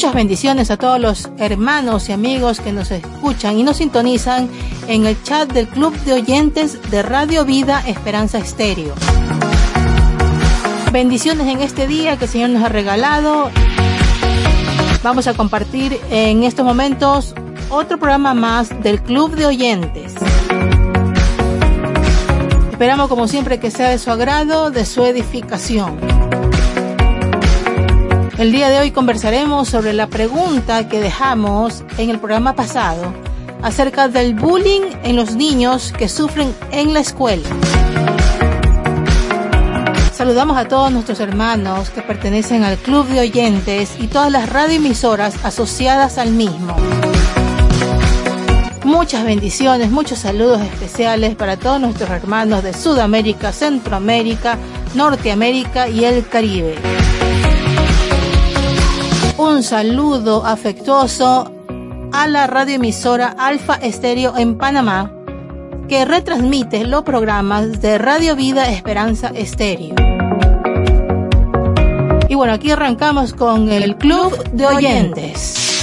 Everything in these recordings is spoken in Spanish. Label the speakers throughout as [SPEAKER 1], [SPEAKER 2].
[SPEAKER 1] Muchas bendiciones a todos los hermanos y amigos que nos escuchan y nos sintonizan en el chat del Club de Oyentes de Radio Vida Esperanza Estéreo. Bendiciones en este día que el Señor nos ha regalado. Vamos a compartir en estos momentos otro programa más del Club de Oyentes. Esperamos como siempre que sea de su agrado, de su edificación. El día de hoy conversaremos sobre la pregunta que dejamos en el programa pasado acerca del bullying en los niños que sufren en la escuela. Saludamos a todos nuestros hermanos que pertenecen al club de oyentes y todas las radioemisoras asociadas al mismo. Muchas bendiciones, muchos saludos especiales para todos nuestros hermanos de Sudamérica, Centroamérica, Norteamérica y el Caribe un saludo afectuoso a la radioemisora Alfa Estéreo en Panamá, que retransmite los programas de Radio Vida Esperanza Estéreo. Y bueno, aquí arrancamos con el Club de Oyentes.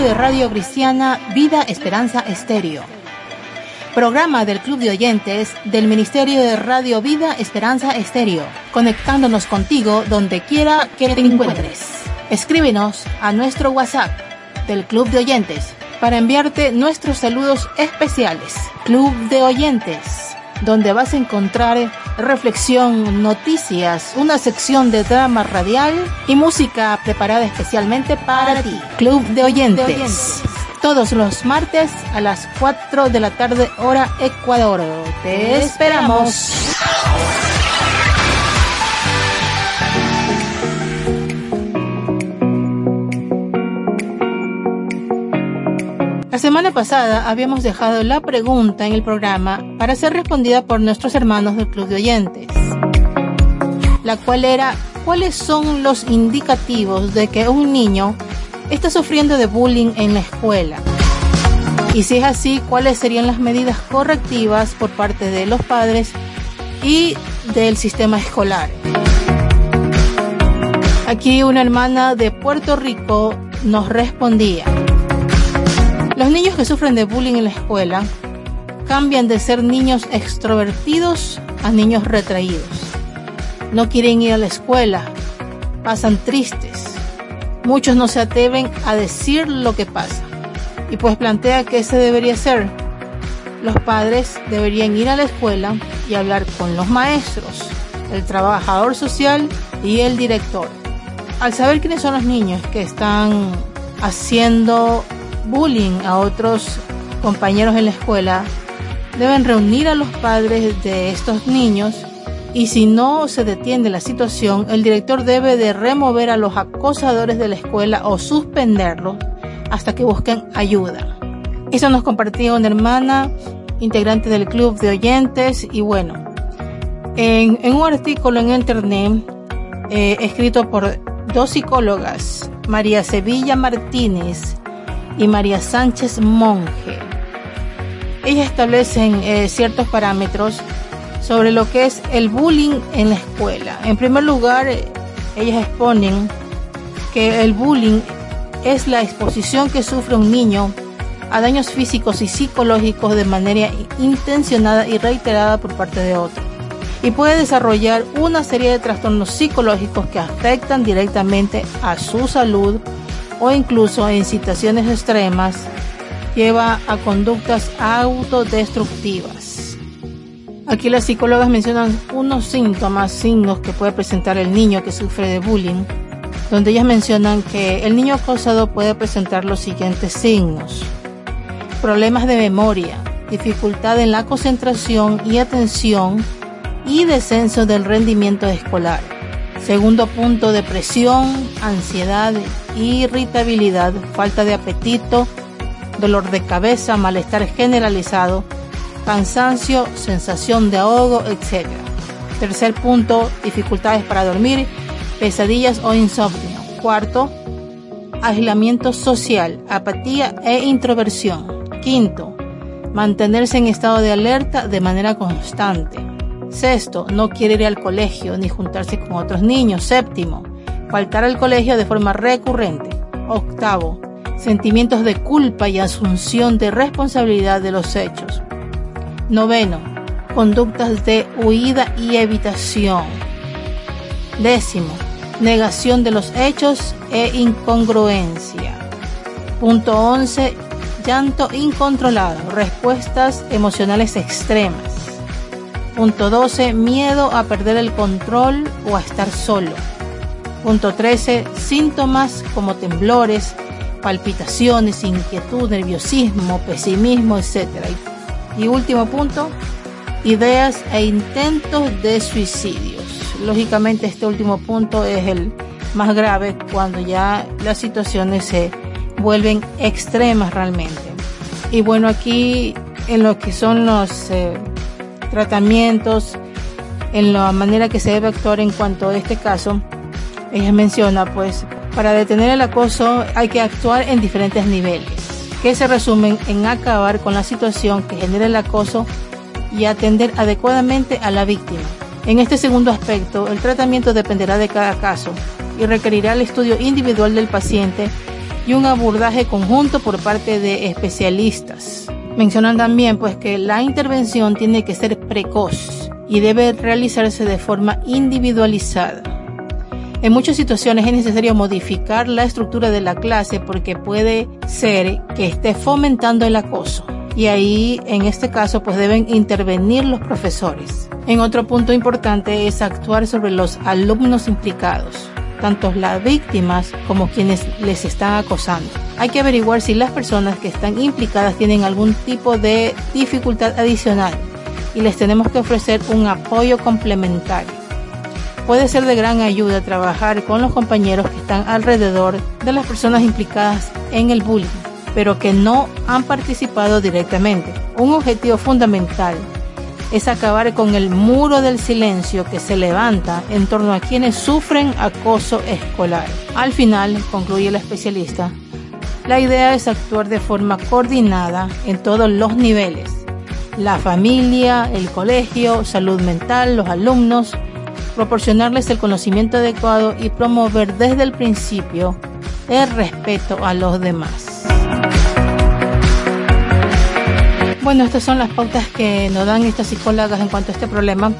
[SPEAKER 1] De Radio Cristiana Vida Esperanza Estéreo. Programa del Club de Oyentes del Ministerio de Radio Vida Esperanza Estéreo conectándonos contigo donde quiera que te encuentres. Escríbenos a nuestro WhatsApp del Club de Oyentes para enviarte nuestros saludos especiales. Club de Oyentes, donde vas a encontrar reflexión, noticias, una sección de drama radial y música preparada especialmente para ti. Club de Oyentes. Todos los martes a las 4 de la tarde hora Ecuador. Te esperamos. La semana pasada habíamos dejado la pregunta en el programa para ser respondida por nuestros hermanos del Club de Oyentes, la cual era ¿cuáles son los indicativos de que un niño está sufriendo de bullying en la escuela? Y si es así, ¿cuáles serían las medidas correctivas por parte de los padres y del sistema escolar? Aquí una hermana de Puerto Rico nos respondía. Los niños que sufren de bullying en la escuela cambian de ser niños extrovertidos a niños retraídos. No quieren ir a la escuela, pasan tristes. Muchos no se atreven a decir lo que pasa. Y pues plantea que ese debería ser. Los padres deberían ir a la escuela y hablar con los maestros, el trabajador social y el director. Al saber quiénes son los niños que están haciendo bullying a otros compañeros en la escuela, deben reunir a los padres de estos niños y si no se detiene la situación, el director debe de remover a los acosadores de la escuela o suspenderlos hasta que busquen ayuda. Eso nos compartía una hermana integrante del club de oyentes y bueno, en, un artículo en internet eh, escrito por dos psicólogas, María Sevilla Martínez y María Sánchez Monge. Ellas establecen eh, ciertos parámetros sobre lo que es el bullying en la escuela. En primer lugar, eh, ellas exponen que el bullying es la exposición que sufre un niño a daños físicos y psicológicos de manera intencionada y reiterada por parte de otro. Y puede desarrollar una serie de trastornos psicológicos que afectan directamente a su salud, o incluso en situaciones extremas lleva a conductas autodestructivas. Aquí las psicólogas mencionan unos síntomas, signos que puede presentar el niño que sufre de bullying, donde ellas mencionan que el niño acosado puede presentar los siguientes signos. Problemas de memoria, dificultad en la concentración y atención y descenso del rendimiento escolar Segundo punto, depresión, ansiedad, irritabilidad, falta de apetito, dolor de cabeza, malestar generalizado, cansancio, sensación de ahogo, etc. Tercer punto, dificultades para dormir, pesadillas o insomnio. Cuarto, aislamiento social, apatía e introversión. Quinto, mantenerse en estado de alerta de manera constante. Sexto, no quiere ir al colegio ni juntarse con otros niños. Séptimo, faltar al colegio de forma recurrente. Octavo, sentimientos de culpa y asunción de responsabilidad de los hechos. Noveno, conductas de huida y evitación. Décimo, negación de los hechos e incongruencia. Punto 11. Llanto incontrolado, respuestas emocionales extremas. Punto 12. Miedo a perder el control o a estar solo. Punto 13. Síntomas como temblores, palpitaciones, inquietud, nerviosismo, pesimismo, etc. Y último punto, ideas e intentos de suicidios. Lógicamente este último punto es el más grave cuando ya las situaciones se vuelven extremas realmente. Y bueno, aquí en lo que son los eh, tratamientos, en la manera que se debe actuar en cuanto a este caso, ella menciona, pues, para detener el acoso hay que actuar en diferentes niveles, que se resumen en acabar con la situación que genera el acoso y atender adecuadamente a la víctima. En este segundo aspecto, el tratamiento dependerá de cada caso y requerirá el estudio individual del paciente y un abordaje conjunto por parte de especialistas. Mencionan también pues que la intervención tiene que ser precoz y debe realizarse de forma individualizada. En muchas situaciones es necesario modificar la estructura de la clase porque puede ser que esté fomentando el acoso y ahí en este caso pues deben intervenir los profesores. En otro punto importante es actuar sobre los alumnos implicados tanto las víctimas como quienes les están acosando. Hay que averiguar si las personas que están implicadas tienen algún tipo de dificultad adicional y les tenemos que ofrecer un apoyo complementario. Puede ser de gran ayuda trabajar con los compañeros que están alrededor de las personas implicadas en el bullying, pero que no han participado directamente. Un objetivo fundamental es acabar con el muro del silencio que se levanta en torno a quienes sufren acoso escolar. Al final, concluye el especialista, la idea es actuar de forma coordinada en todos los niveles. La familia, el colegio, salud mental, los alumnos, proporcionarles el conocimiento adecuado y promover desde el principio el respeto a los demás. Bueno, estas son las pautas que nos dan estas psicólogas en cuanto a este problema.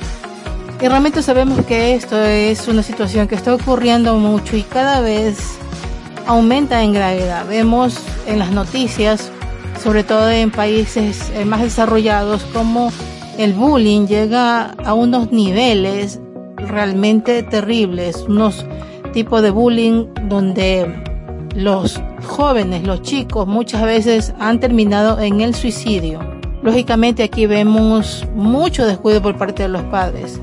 [SPEAKER 1] Y realmente sabemos que esto es una situación que está ocurriendo mucho y cada vez aumenta en gravedad. Vemos en las noticias, sobre todo en países eh, más desarrollados, como el bullying llega a unos niveles realmente terribles, unos tipos de bullying donde los jóvenes, los chicos, muchas veces han terminado en el suicidio. Lógicamente aquí vemos mucho descuido por parte de los padres,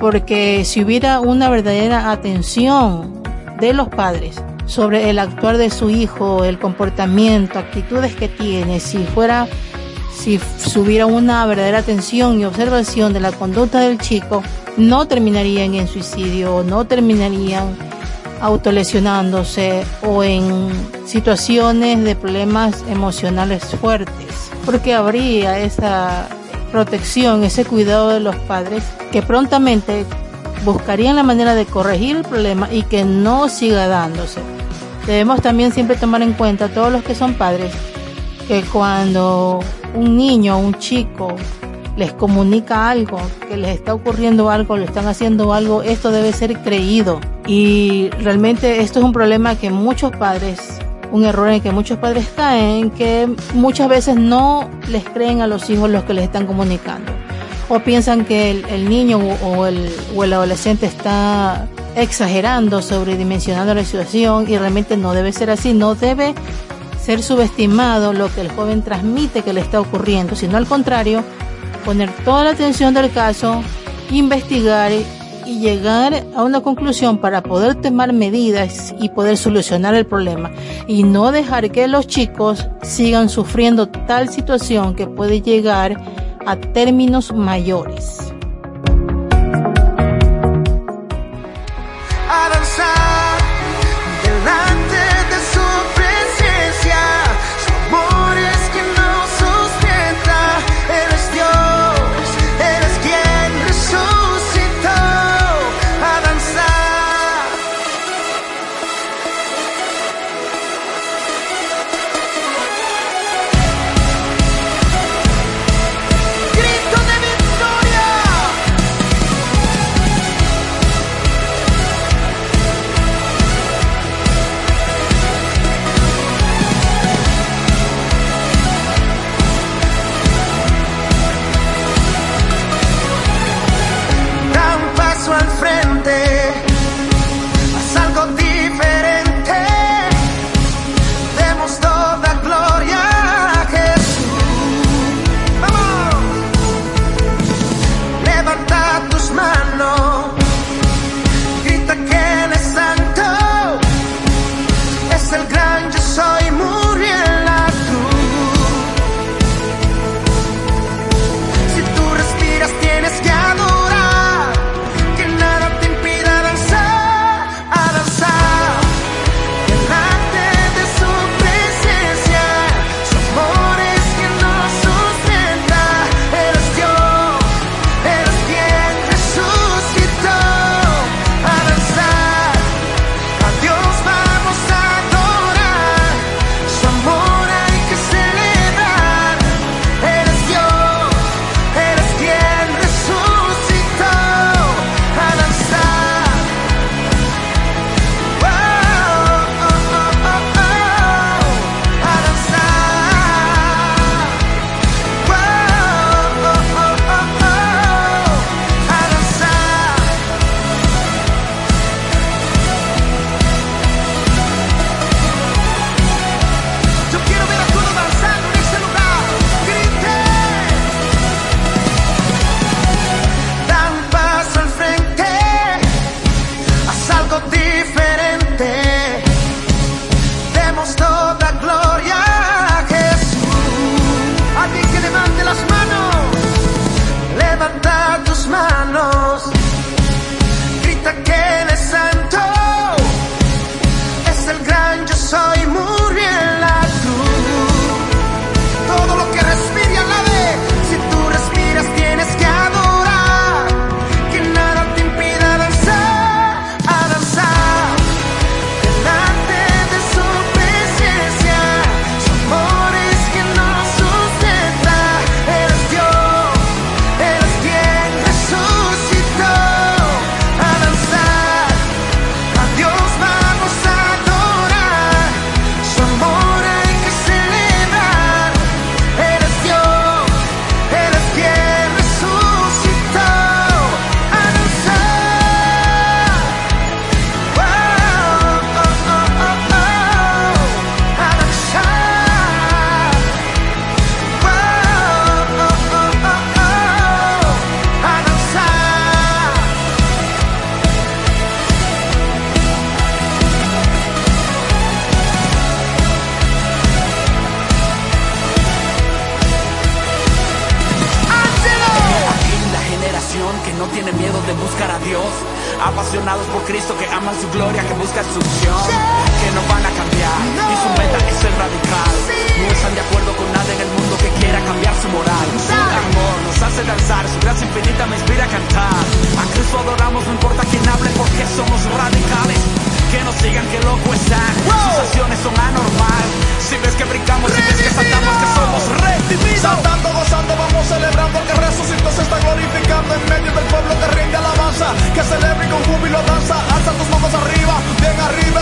[SPEAKER 1] porque si hubiera una verdadera atención de los padres sobre el actuar de su hijo, el comportamiento, actitudes que tiene, si fuera, si hubiera una verdadera atención y observación de la conducta del chico, no terminarían en suicidio, no terminarían autolesionándose o en situaciones de problemas emocionales fuertes porque habría esa protección, ese cuidado de los padres que prontamente buscarían la manera de corregir el problema y que no siga dándose. Debemos también siempre tomar en cuenta todos los que son padres que cuando un niño o un chico les comunica algo, que les está ocurriendo algo, le están haciendo algo, esto debe ser creído. Y realmente esto es un problema que muchos padres un error en que muchos padres caen, que muchas veces no les creen a los hijos los que les están comunicando. O piensan que el, niño o, el, o el adolescente está exagerando, sobredimensionando la situación y realmente no debe ser así, no debe ser subestimado lo que el joven transmite que le está ocurriendo, sino al contrario, poner toda la atención del caso, investigar y llegar a una conclusión para poder tomar medidas y poder solucionar el problema. Y no dejar que los chicos sigan sufriendo tal situación que puede llegar a términos mayores.
[SPEAKER 2] que no tiene miedo de buscar a Dios. Apasionados por Cristo que aman su gloria, que buscan su unción. Que no van a cambiar y su meta es ser radical. No están de acuerdo con nada en el mundo que quiera cambiar su moral. Su amor nos hace danzar, su gracia infinita me inspira a cantar. A Cristo adoramos, no importa quién hable porque somos radicales que nos digan que loco están. Sus acciones son anormal. Si ves que brincamos, si ves que saltamos, que somos redimidos. Saltando, gozando, vamos celebrando que resucitó, se está glorificando en medio del pueblo que rinde alabanza. Que celebre con júbilo danza. Alza tus manos arriba, bien arriba,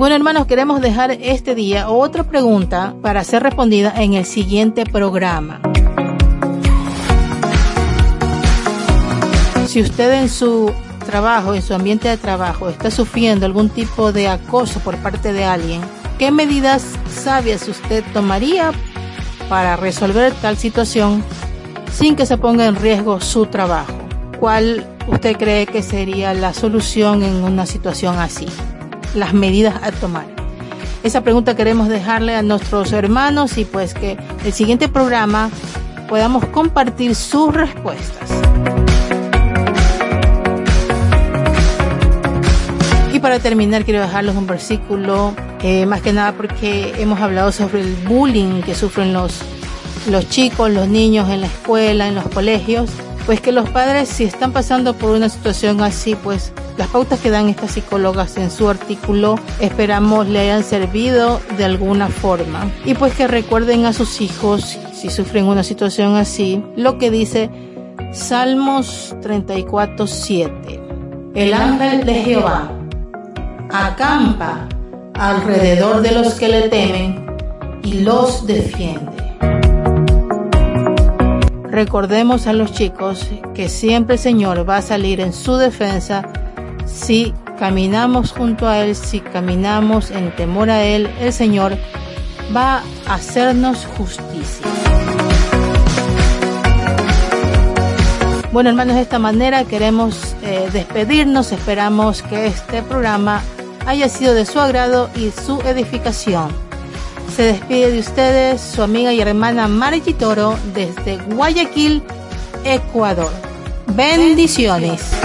[SPEAKER 1] bueno, hermanos, queremos dejar este día otra pregunta para ser respondida en el siguiente programa. Si usted en su trabajo, en su ambiente de trabajo, está sufriendo algún tipo de acoso por parte de alguien, ¿qué medidas sabias usted tomaría para resolver tal situación sin que se ponga en riesgo su trabajo? ¿Cuál usted cree que sería la solución en una situación así? Las medidas a tomar. Esa pregunta queremos dejarle a nuestros hermanos y pues que el siguiente programa podamos compartir sus respuestas. Y para terminar quiero dejarles un versículo, eh, más que nada porque hemos hablado sobre el bullying que sufren los, los chicos, los niños en la escuela, en los colegios. Pues que los padres si están pasando por una situación así, pues las pautas que dan estas psicólogas en su artículo esperamos le hayan servido de alguna forma y pues que recuerden a sus hijos si sufren una situación así lo que dice Salmos 34:7 El ángel de Jehová acampa alrededor de los que le temen y los defiende. Recordemos a los chicos que siempre el Señor va a salir en su defensa si caminamos junto a Él, si caminamos en temor a Él, el Señor va a hacernos justicia. Bueno hermanos, de esta manera queremos eh, despedirnos, esperamos que este programa haya sido de su agrado y su edificación. Se despide de ustedes su amiga y hermana Margie Toro desde Guayaquil, Ecuador. Bendiciones.